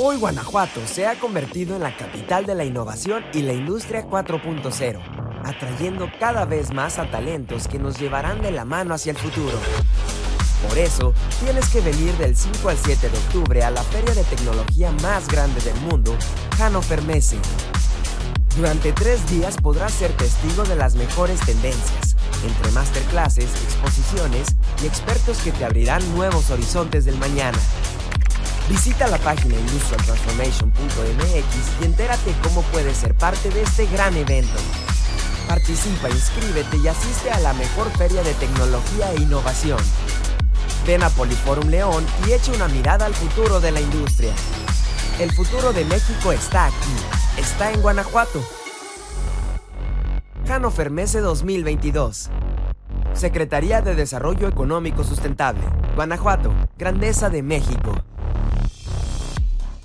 Hoy Guanajuato se ha convertido en la capital de la innovación y la industria 4.0, atrayendo cada vez más a talentos que nos llevarán de la mano hacia el futuro. Por eso, tienes que venir del 5 al 7 de octubre a la feria de tecnología más grande del mundo, Hannover Messe. Durante tres días podrás ser testigo de las mejores tendencias, entre masterclasses, exposiciones y expertos que te abrirán nuevos horizontes del mañana. Visita la página industrialtransformation.mx y entérate cómo puedes ser parte de este gran evento. Participa, inscríbete y asiste a la mejor feria de tecnología e innovación. Ven a Poliforum León y echa una mirada al futuro de la industria. El futuro de México está aquí, está en Guanajuato. Hannover Messe 2022. Secretaría de Desarrollo Económico Sustentable. Guanajuato, Grandeza de México.